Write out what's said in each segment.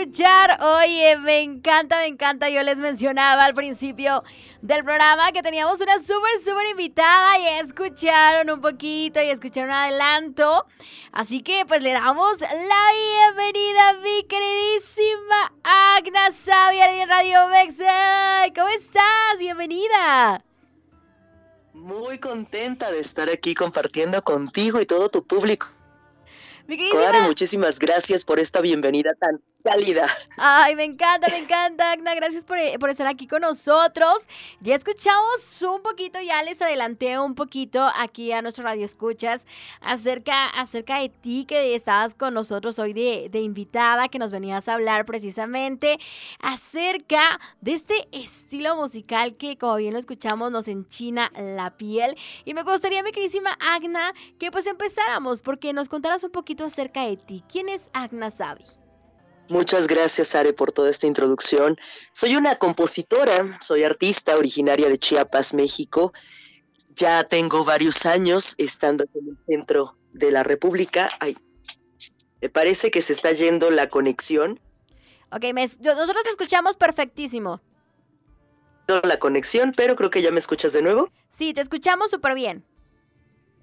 Oye, me encanta, me encanta. Yo les mencionaba al principio del programa que teníamos una súper, súper invitada y escucharon un poquito y escucharon adelanto. Así que pues le damos la bienvenida a mi queridísima Agna Xavier en Radio Mexa. ¿Cómo estás? Bienvenida. Muy contenta de estar aquí compartiendo contigo y todo tu público. Mi muchísimas gracias por esta bienvenida tan Ay, me encanta, me encanta, Agna. Gracias por, eh, por, estar aquí con nosotros. Ya escuchamos un poquito, ya les adelanté un poquito aquí a nuestro Radio Escuchas acerca, acerca de ti que estabas con nosotros hoy de, de invitada, que nos venías a hablar precisamente acerca de este estilo musical que, como bien lo escuchamos, nos enchina la piel. Y me gustaría, mi queridísima Agna, que pues empezáramos porque nos contaras un poquito acerca de ti. ¿Quién es Agna Savi? Muchas gracias, Are, por toda esta introducción. Soy una compositora, soy artista originaria de Chiapas, México. Ya tengo varios años estando en el centro de la República. Ay, me parece que se está yendo la conexión. Ok, nosotros te escuchamos perfectísimo. La conexión, pero creo que ya me escuchas de nuevo. Sí, te escuchamos súper bien.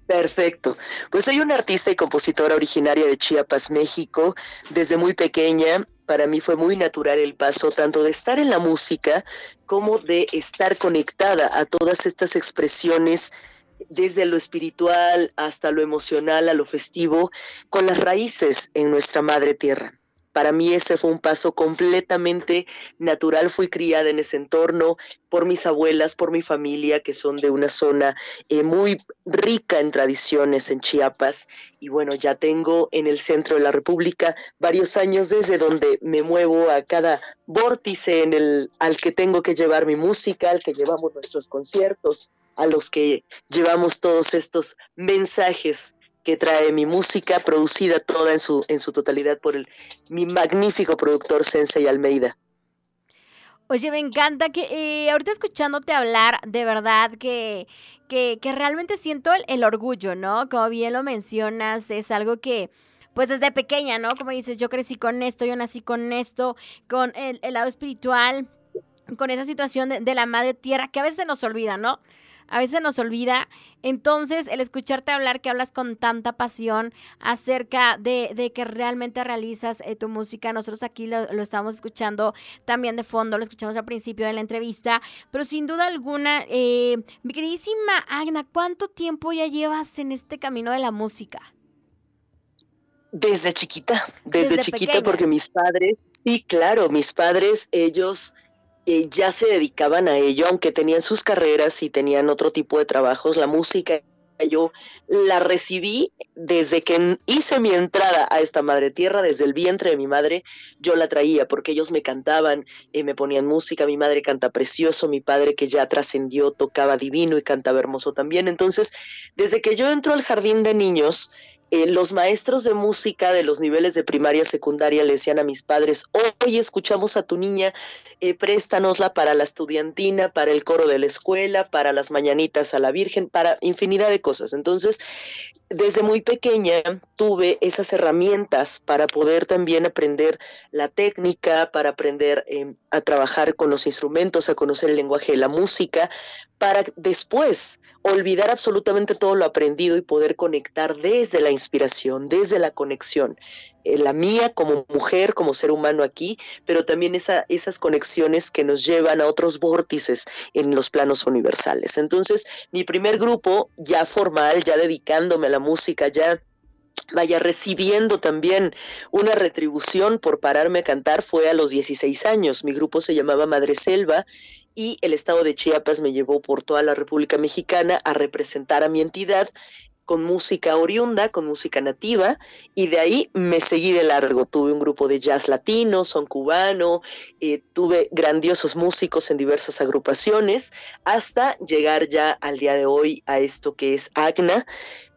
Perfecto. Pues soy una artista y compositora originaria de Chiapas, México. Desde muy pequeña, para mí fue muy natural el paso tanto de estar en la música como de estar conectada a todas estas expresiones desde lo espiritual hasta lo emocional, a lo festivo, con las raíces en nuestra madre tierra. Para mí ese fue un paso completamente natural. Fui criada en ese entorno por mis abuelas, por mi familia, que son de una zona eh, muy rica en tradiciones en Chiapas. Y bueno, ya tengo en el centro de la República varios años desde donde me muevo a cada vórtice al que tengo que llevar mi música, al que llevamos nuestros conciertos, a los que llevamos todos estos mensajes que trae mi música producida toda en su, en su totalidad por el, mi magnífico productor Sensei Almeida. Oye, me encanta que eh, ahorita escuchándote hablar, de verdad que, que, realmente siento el, orgullo, ¿no? Como bien lo mencionas, es algo que, pues desde pequeña, ¿no? Como dices, yo crecí con esto, yo nací con esto, con el, lado espiritual, con esa situación de, de, la madre tierra que a veces se nos olvida, ¿no? A veces nos olvida. Entonces, el escucharte hablar, que hablas con tanta pasión acerca de, que realmente realizas eh, tu música, nosotros aquí lo, estamos escuchando también de fondo, lo escuchamos al principio de la entrevista, pero sin duda alguna, eh, mi queridísima Agna, ¿cuánto tiempo ya llevas en este camino de la música? Desde chiquita, desde, chiquita, porque mis padres, sí, claro, mis padres, ellos eh, ya se dedicaban a ello, aunque tenían sus carreras y tenían otro tipo de trabajos, la música yo la recibí desde que hice mi entrada a esta madre tierra, desde el vientre de mi madre, yo la traía porque ellos me cantaban, eh, me ponían música, mi madre canta precioso, mi padre que ya trascendió tocaba divino y cantaba hermoso también. Entonces, desde que yo entro al jardín de niños, eh, los maestros de música de los niveles de primaria, secundaria le decían a mis padres, hoy escuchamos a tu niña, eh, préstanosla para la estudiantina, para el coro de la escuela, para las mañanitas a la Virgen, para infinidad de cosas. Entonces, desde muy pequeña tuve esas herramientas para poder también aprender la técnica, para aprender em, a trabajar con los instrumentos, a conocer el lenguaje de la música, para después olvidar absolutamente todo lo aprendido y poder conectar desde la inspiración, desde la conexión, eh, la mía como mujer, como ser humano aquí, pero también esa, esas conexiones que nos llevan a otros vórtices en los planos universales. Entonces, mi primer grupo ya formal, ya dedicándome a la música, ya vaya recibiendo también una retribución por pararme a cantar fue a los 16 años. Mi grupo se llamaba Madre Selva y el estado de Chiapas me llevó por toda la República Mexicana a representar a mi entidad con música oriunda, con música nativa, y de ahí me seguí de largo. Tuve un grupo de jazz latino, son cubano, eh, tuve grandiosos músicos en diversas agrupaciones, hasta llegar ya al día de hoy a esto que es AGNA,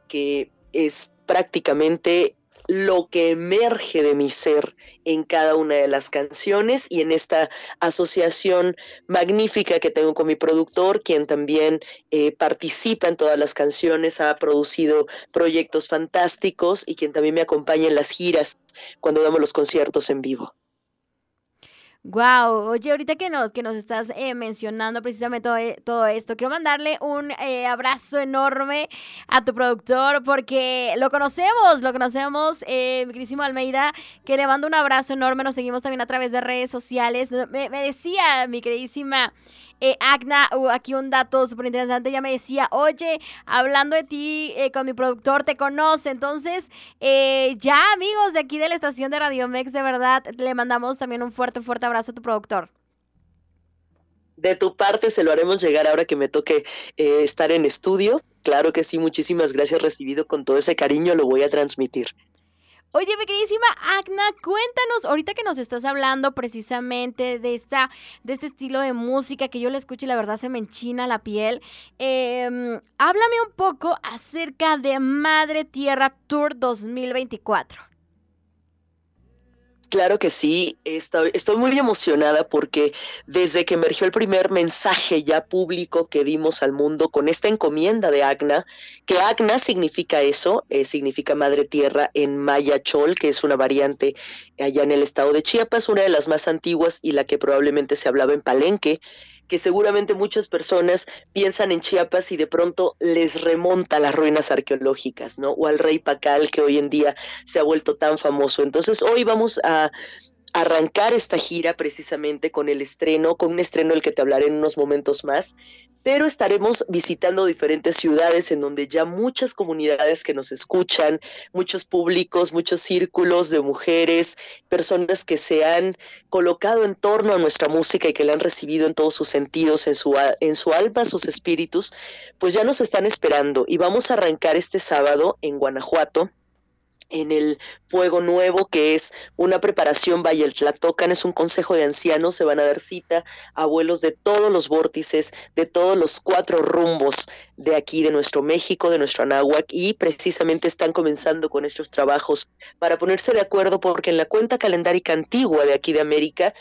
que es prácticamente lo que emerge de mi ser en cada una de las canciones y en esta asociación magnífica que tengo con mi productor, quien también eh, participa en todas las canciones, ha producido proyectos fantásticos y quien también me acompaña en las giras cuando damos los conciertos en vivo. Wow, oye, ahorita que nos, que nos estás eh, mencionando precisamente todo, eh, todo, esto, quiero mandarle un eh, abrazo enorme a tu productor porque lo conocemos, lo conocemos, mi queridísimo Almeida, que le mando un abrazo enorme, nos seguimos también a través de redes sociales. Me, me decía mi queridísima eh, Agna, uh, aquí un dato súper interesante, ella me decía, oye, hablando de ti eh, con mi productor, te conoce. Entonces, eh, ya amigos de aquí de la estación de Radio Mex, de verdad, le mandamos también un fuerte, fuerte abrazo a tu productor. De tu parte se lo haremos llegar ahora que me toque estar en estudio. Claro que sí, muchísimas gracias recibido con todo ese cariño, lo voy a transmitir. Oye, mi queridísima Agna, cuéntanos, ahorita que nos estás hablando precisamente de, esta, de este estilo de música que yo le escucho y la verdad se me enchina la piel, em, háblame un poco acerca de Madre Tierra Tour 2024. Claro que sí, estoy, muy emocionada porque desde que emergió el primer mensaje ya público que dimos al mundo con esta encomienda de Agna, que Agna significa eso, eh, significa Madre Tierra en Maya Chol, que es una variante allá en el estado de Chiapas, una de las más antiguas y la que probablemente se hablaba en Palenque que seguramente muchas personas piensan en Chiapas y de pronto les remonta a las ruinas arqueológicas, ¿no? O al rey Pacal que hoy en día se ha vuelto tan famoso. Entonces hoy vamos a arrancar esta gira precisamente con el estreno, con un estreno del que te hablaré en unos momentos más, pero estaremos visitando diferentes ciudades en donde ya muchas comunidades que nos escuchan, muchos públicos, muchos círculos de mujeres, personas que se han colocado en torno a nuestra música y que la han recibido en todos sus sentidos, en su, en su alma, sus espíritus, pues ya nos están esperando. Y vamos a arrancar este sábado en Guanajuato en el Fuego Nuevo, que es una preparación vaya el Tlatocan, es un consejo de ancianos, se van a dar cita abuelos de todos los vórtices, de todos los cuatro rumbos de aquí, de nuestro México, de nuestro Anáhuac, y precisamente están comenzando con estos trabajos para ponerse de acuerdo, porque en la cuenta calendárica antigua de aquí de América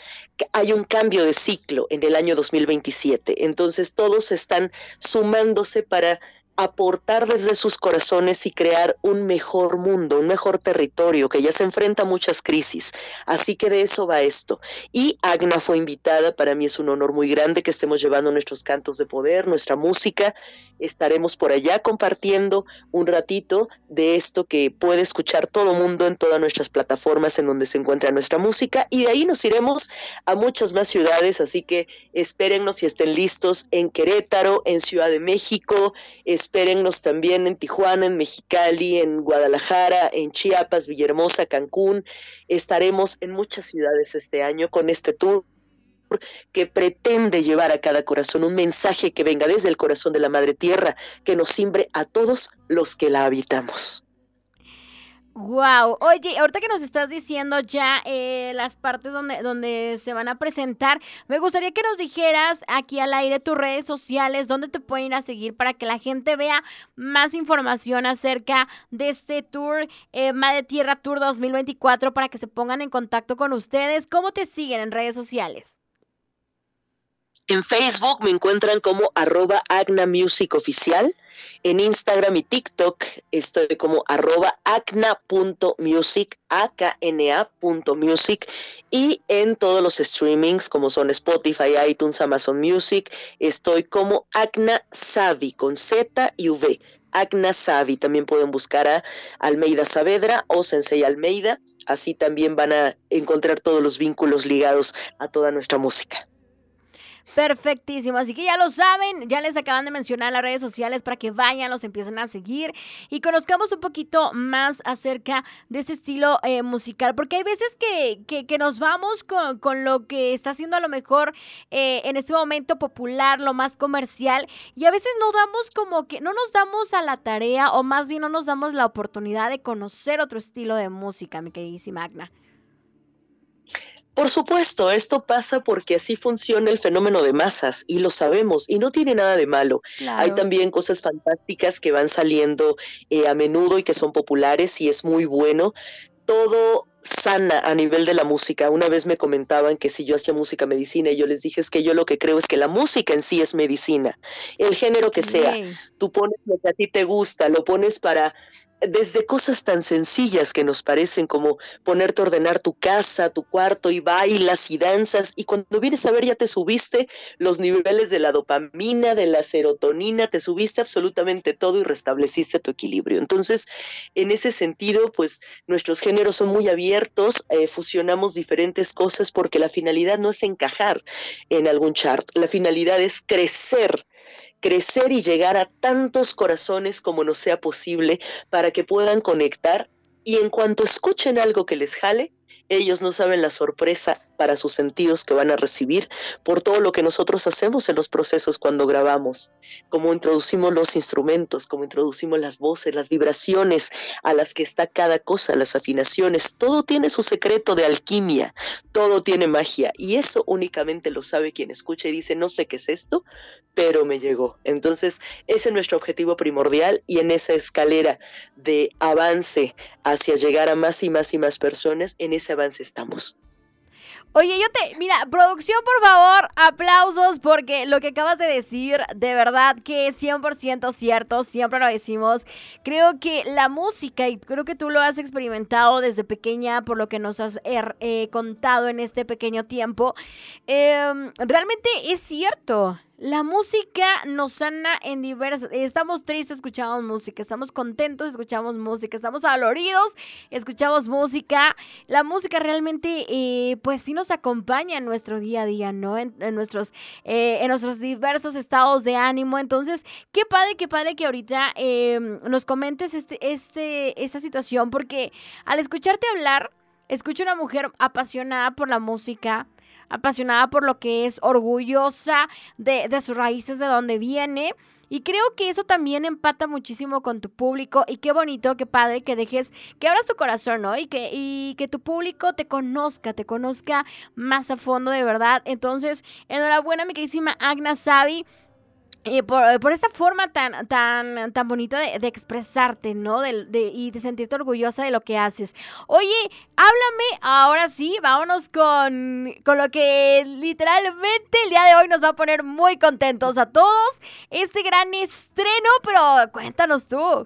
hay un cambio de ciclo en el año 2027. Entonces todos están sumándose para aportar desde sus corazones y crear un mejor mundo, un mejor territorio que ya se enfrenta a muchas crisis. Así que de eso va esto. Y Agna fue invitada, para mí es un honor muy grande que estemos llevando nuestros cantos de poder, nuestra música. Estaremos por allá compartiendo un ratito de esto que puede escuchar todo mundo en todas nuestras plataformas en donde se encuentra nuestra música y de ahí nos iremos a muchas más ciudades, así que espérennos y estén listos en Querétaro, en Ciudad de México, espérennos también en Tijuana, en Mexicali, en Guadalajara, en Chiapas, Villahermosa, Cancún. Estaremos en muchas ciudades este año con este tour que pretende llevar a cada corazón un mensaje que venga desde el corazón de la Madre Tierra, que nos simbre a todos los que la habitamos. Wow, oye, ahorita que nos estás diciendo ya eh, las partes donde, donde se van a presentar, me gustaría que nos dijeras aquí al aire tus redes sociales, dónde te pueden ir a seguir para que la gente vea más información acerca de este tour, eh, Madre Tierra Tour 2024, para que se pongan en contacto con ustedes. ¿Cómo te siguen en redes sociales? En Facebook me encuentran como arroba Agna Music Oficial. En Instagram y TikTok estoy como arroba acna.music, akna.music y en todos los streamings como son Spotify, iTunes, Amazon Music, estoy como Acna Savi con Z y V. Acna Savi, también pueden buscar a Almeida Saavedra o Sensei Almeida, así también van a encontrar todos los vínculos ligados a toda nuestra música. Perfectísimo, así que ya lo saben, ya les acaban de mencionar las redes sociales para que vayan, los empiecen a seguir y conozcamos un poquito más acerca de este estilo eh, musical, porque hay veces que, que, nos vamos con, con, lo que está haciendo a lo mejor eh, en este momento popular, lo más comercial, y a veces no damos como que, no nos damos a la tarea o más bien no nos damos la oportunidad de conocer otro estilo de música, mi queridísima Agna. Por supuesto, esto pasa porque así funciona el fenómeno de masas y lo sabemos y no tiene nada de malo. Hay también cosas fantásticas que van saliendo eh, a menudo y que son populares y es muy bueno. Todo sana a nivel de la música. Una vez me comentaban que si yo hacía música medicina y yo les dije es que yo lo que creo es que la música en sí es medicina, el género que sea. Tú pones lo que a ti te gusta, lo pones para desde cosas tan sencillas que nos parecen como ponerte a ordenar tu casa, tu cuarto y bailas y danzas y cuando vienes a ver ya te subiste los niveles de la dopamina, de la serotonina, te subiste absolutamente todo y restableciste tu equilibrio. Entonces, en ese sentido, pues nuestros géneros son muy abiertos, eh, fusionamos diferentes cosas porque la finalidad no es encajar en algún chart, la finalidad es crecer crecer y llegar a tantos corazones como nos sea posible para que puedan conectar. Y en cuanto escuchen algo que les jale, ellos no saben la sorpresa para sus sentidos que van a recibir por todo lo que nosotros hacemos en los procesos cuando grabamos, cómo introducimos los instrumentos, cómo introducimos las voces, las vibraciones a las que está cada cosa, las afinaciones, todo tiene su secreto de alquimia, todo tiene magia y eso únicamente lo sabe quien escucha y dice, no sé qué es esto, pero me llegó. Entonces, ese es nuestro objetivo primordial y en esa escalera de avance hacia llegar a más y más y más personas, en ese estamos. Oye, yo te, mira, producción, por favor, aplausos porque lo que acabas de decir, de verdad que es 100% cierto, siempre lo decimos. Creo que la música, y creo que tú lo has experimentado desde pequeña por lo que nos has er, eh, contado en este pequeño tiempo, em, realmente es cierto. La música nos sana en diversas... Estamos tristes, escuchamos música. Estamos contentos, escuchamos música. Estamos doloridos, escuchamos música. La música realmente, eh, pues sí nos acompaña en nuestro día a día, ¿no? En, nuestros, eh, en nuestros diversos estados de ánimo. Entonces, qué padre, qué padre que ahorita em, nos comentes este, este, esta situación, porque al escucharte hablar, escucho una mujer apasionada por la música apasionada por lo que es, orgullosa de, sus raíces, de donde viene. Y creo que eso también empata muchísimo con tu público y qué bonito, qué padre que dejes, que abras tu corazón, ¿no? Y que, y que tu público te conozca, te conozca más a fondo de verdad. Entonces, enhorabuena, mi queridísima Agna Savi. Y por, esta forma tan, tan, tan bonita de, expresarte, ¿no? De, y de sentirte orgullosa de lo que haces. Oye, háblame, ahora sí, vámonos con, con lo que literalmente el día de hoy nos va a poner muy contentos a todos. Este gran estreno, pero cuéntanos tú.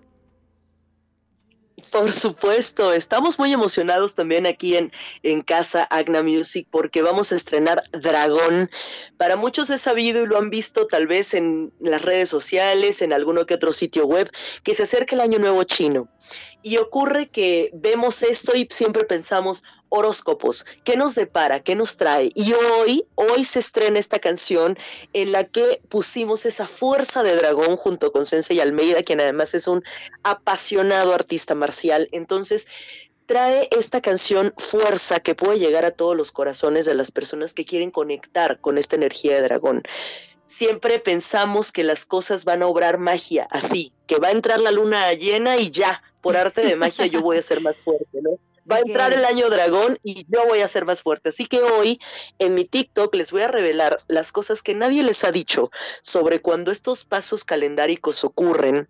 Por supuesto, estamos muy emocionados también aquí en, en casa Agna Music porque vamos a estrenar Dragón. Para muchos es sabido y lo han visto tal vez en las redes sociales, en alguno que otro sitio web, que se acerca el Año Nuevo Chino. Y ocurre que vemos esto y siempre pensamos, horóscopos, ¿qué nos depara? ¿Qué nos trae? Y hoy, hoy se estrena esta canción en la que pusimos esa fuerza de dragón junto con Sensei Almeida, quien además es un apasionado artista marcial. Entonces, trae esta canción fuerza que puede llegar a todos los corazones de las personas que quieren conectar con esta energía de dragón siempre pensamos que las cosas van a obrar magia, así, que va a entrar la luna llena y ya, por arte de magia yo voy a ser más fuerte, ¿no? Va a entrar el año dragón y yo voy a ser más fuerte. Así que hoy en mi TikTok les voy a revelar las cosas que nadie les ha dicho sobre cuando estos pasos calendáricos ocurren.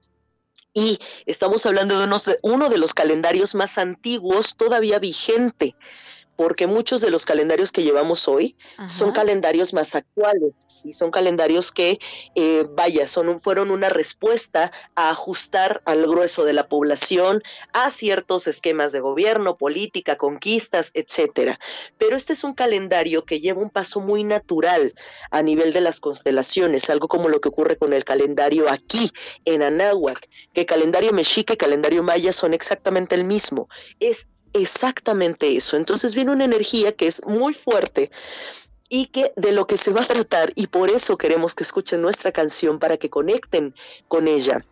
Y estamos hablando de, unos de uno de los calendarios más antiguos todavía vigente porque muchos de los calendarios que llevamos hoy son calendarios más actuales, ¿sí? son calendarios que, eh, vaya, son fueron una respuesta a ajustar al grueso de la población a ciertos esquemas de gobierno, política, conquistas, etcétera. Pero este es un calendario que lleva un paso muy natural a nivel de las constelaciones, algo como lo que ocurre con el calendario aquí en Anáhuac, que calendario mexica y calendario maya son exactamente el mismo. Es exactamente eso. Entonces viene una energía que es muy fuerte y que de lo que se va a tratar y por eso queremos que escuchen nuestra canción para que conecten con ella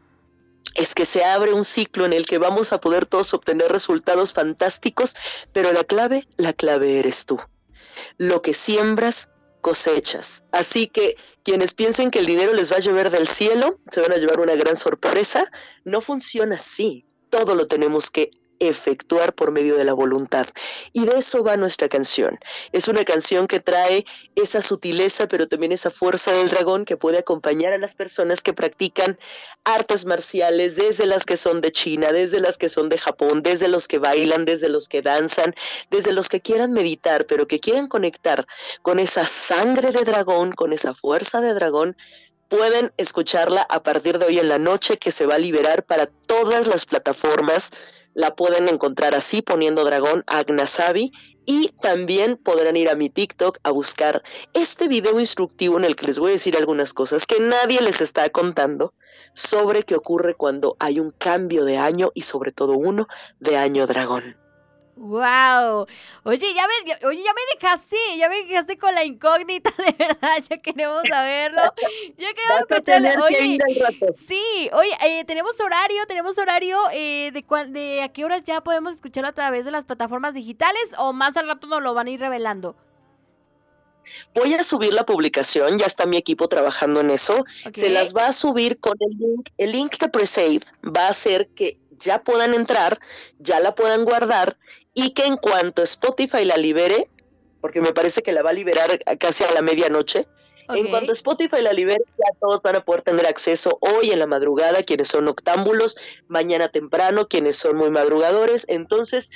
es que se abre un ciclo en el que vamos a poder todos obtener resultados fantásticos, pero la clave, la clave eres tú. Lo que siembras, cosechas. Así que quienes piensen que el dinero les va a llover del cielo, se van a llevar una gran sorpresa. No funciona así. Todo lo tenemos que efectuar por medio de la voluntad. Y de eso va nuestra canción. Es una canción que trae esa sutileza, pero también esa fuerza del dragón que puede acompañar a las personas que practican artes marciales, desde las que son de China, desde las que son de Japón, desde los que bailan, desde los que danzan, desde los que quieran meditar, pero que quieran conectar con esa sangre de dragón, con esa fuerza de dragón, pueden escucharla a partir de hoy en la noche que se va a liberar para todas las plataformas la pueden encontrar así poniendo dragón Agnasabi y también podrán ir a mi TikTok a buscar este video instructivo en el que les voy a decir algunas cosas que nadie les está contando sobre qué ocurre cuando hay un cambio de año y sobre todo uno de año dragón. Wow. Oye, ya me, oye, ya me dejaste, ya me dejaste con la incógnita, de verdad, ya queremos saberlo. Ya queremos escucharlo. Oye, sí, oye, eh, tenemos horario, tenemos horario eh, de, de a qué horas ya podemos escucharlo a través de las plataformas digitales o más al rato nos lo van a ir revelando. Voy a subir la publicación, ya está mi equipo trabajando en eso. Se las va a subir con el link. El link de Presave va a hacer que ya puedan entrar, ya la puedan guardar y que en cuanto Spotify la libere, porque me parece que la va a liberar casi a la medianoche, en cuanto Spotify la libere, ya todos van a poder tener acceso hoy en la madrugada, quienes son octámbulos, mañana temprano, quienes son muy madrugadores. Entonces,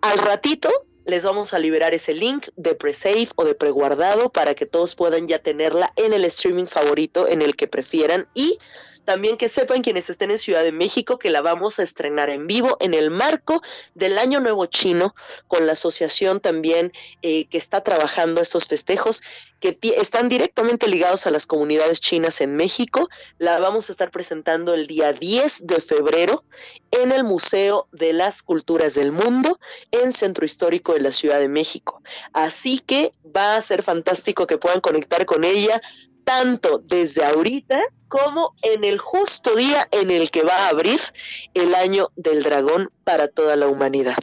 al ratito les vamos a liberar ese link de pre-save o de preguardado para que todos puedan ya tenerla en el streaming favorito en el que prefieran y también que sepan quienes estén en Ciudad de México que la vamos a estrenar en vivo en el marco del Año Nuevo Chino con la asociación también eh, que está trabajando estos festejos que están directamente ligados a las comunidades chinas en México. La vamos a estar presentando el día 10 de febrero en el Museo de las Culturas del Mundo en Centro Histórico de la Ciudad de México. Así que va a ser fantástico que puedan conectar con ella tanto desde ahorita como en el justo día en el que va a abrir el año del dragón para toda la humanidad.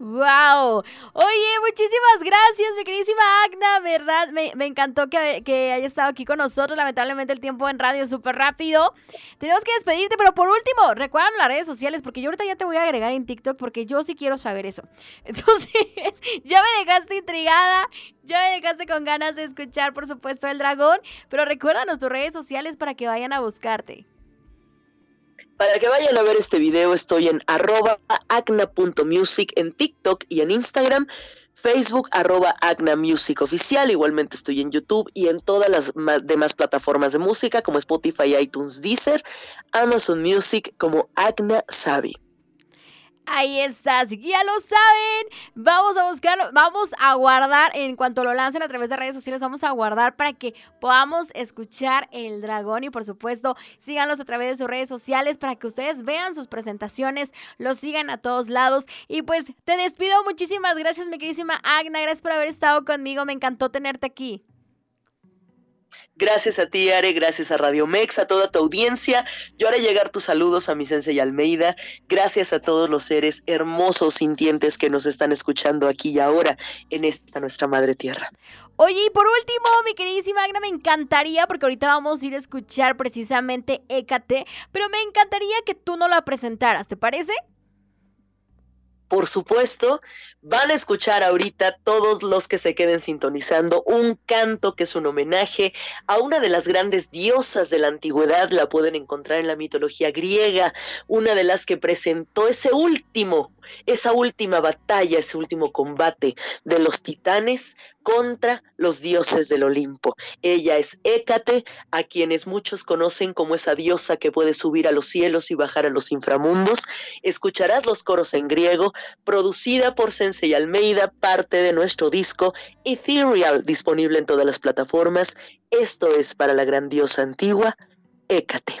¡Wow! Oye, muchísimas gracias, mi queridísima Agna, ¿verdad? Me, encantó que, que, haya estado aquí con nosotros. Lamentablemente el tiempo en radio es súper rápido. Tenemos que despedirte, pero por último, recuerdan las redes sociales, porque yo ahorita ya te voy a agregar en TikTok, porque yo sí quiero saber eso. Entonces, ya me dejaste intrigada, ya me dejaste con ganas de escuchar, por supuesto, el dragón, pero recuérdanos tus redes sociales para que vayan a buscarte. Para que vayan a ver este video, estoy en arroba acna.music en TikTok y en Instagram, Facebook arroba Agna Music Oficial, igualmente estoy en YouTube y en todas las demás plataformas de música como Spotify, iTunes, Deezer, Amazon Music como Agna Savi. Ahí está, así que ya lo saben. Vamos a buscarlo, vamos a guardar en cuanto lo lancen a través de redes sociales, vamos a guardar para que podamos escuchar el dragón y por supuesto síganlos a través de sus redes sociales para que ustedes vean sus presentaciones, los sigan a todos lados y pues te despido. Muchísimas gracias mi queridísima Agna, gracias por haber estado conmigo, me encantó tenerte aquí. Gracias a ti, Are, gracias a Radio Mex, a toda tu audiencia. Yo haré llegar tus saludos a mi sensei Almeida. Gracias a todos los seres hermosos, sintientes que nos están escuchando aquí y ahora en esta nuestra madre tierra. Oye, y por último, mi queridísima Agna, me encantaría, porque ahorita vamos a ir a escuchar precisamente Écate, pero me encantaría que tú no la presentaras, ¿te parece? Por supuesto, van a escuchar ahorita todos los que se queden sintonizando un canto que es un homenaje a una de las grandes diosas de la antigüedad, la pueden encontrar en la mitología griega, una de las que presentó ese último esa última batalla, ese último combate de los titanes contra los dioses del Olimpo. Ella es Hécate, a quienes muchos conocen como esa diosa que puede subir a los cielos y bajar a los inframundos. Escucharás los coros en griego, producida por Sensei Almeida, parte de nuestro disco Ethereal, disponible en todas las plataformas. Esto es para la gran diosa antigua, Hécate.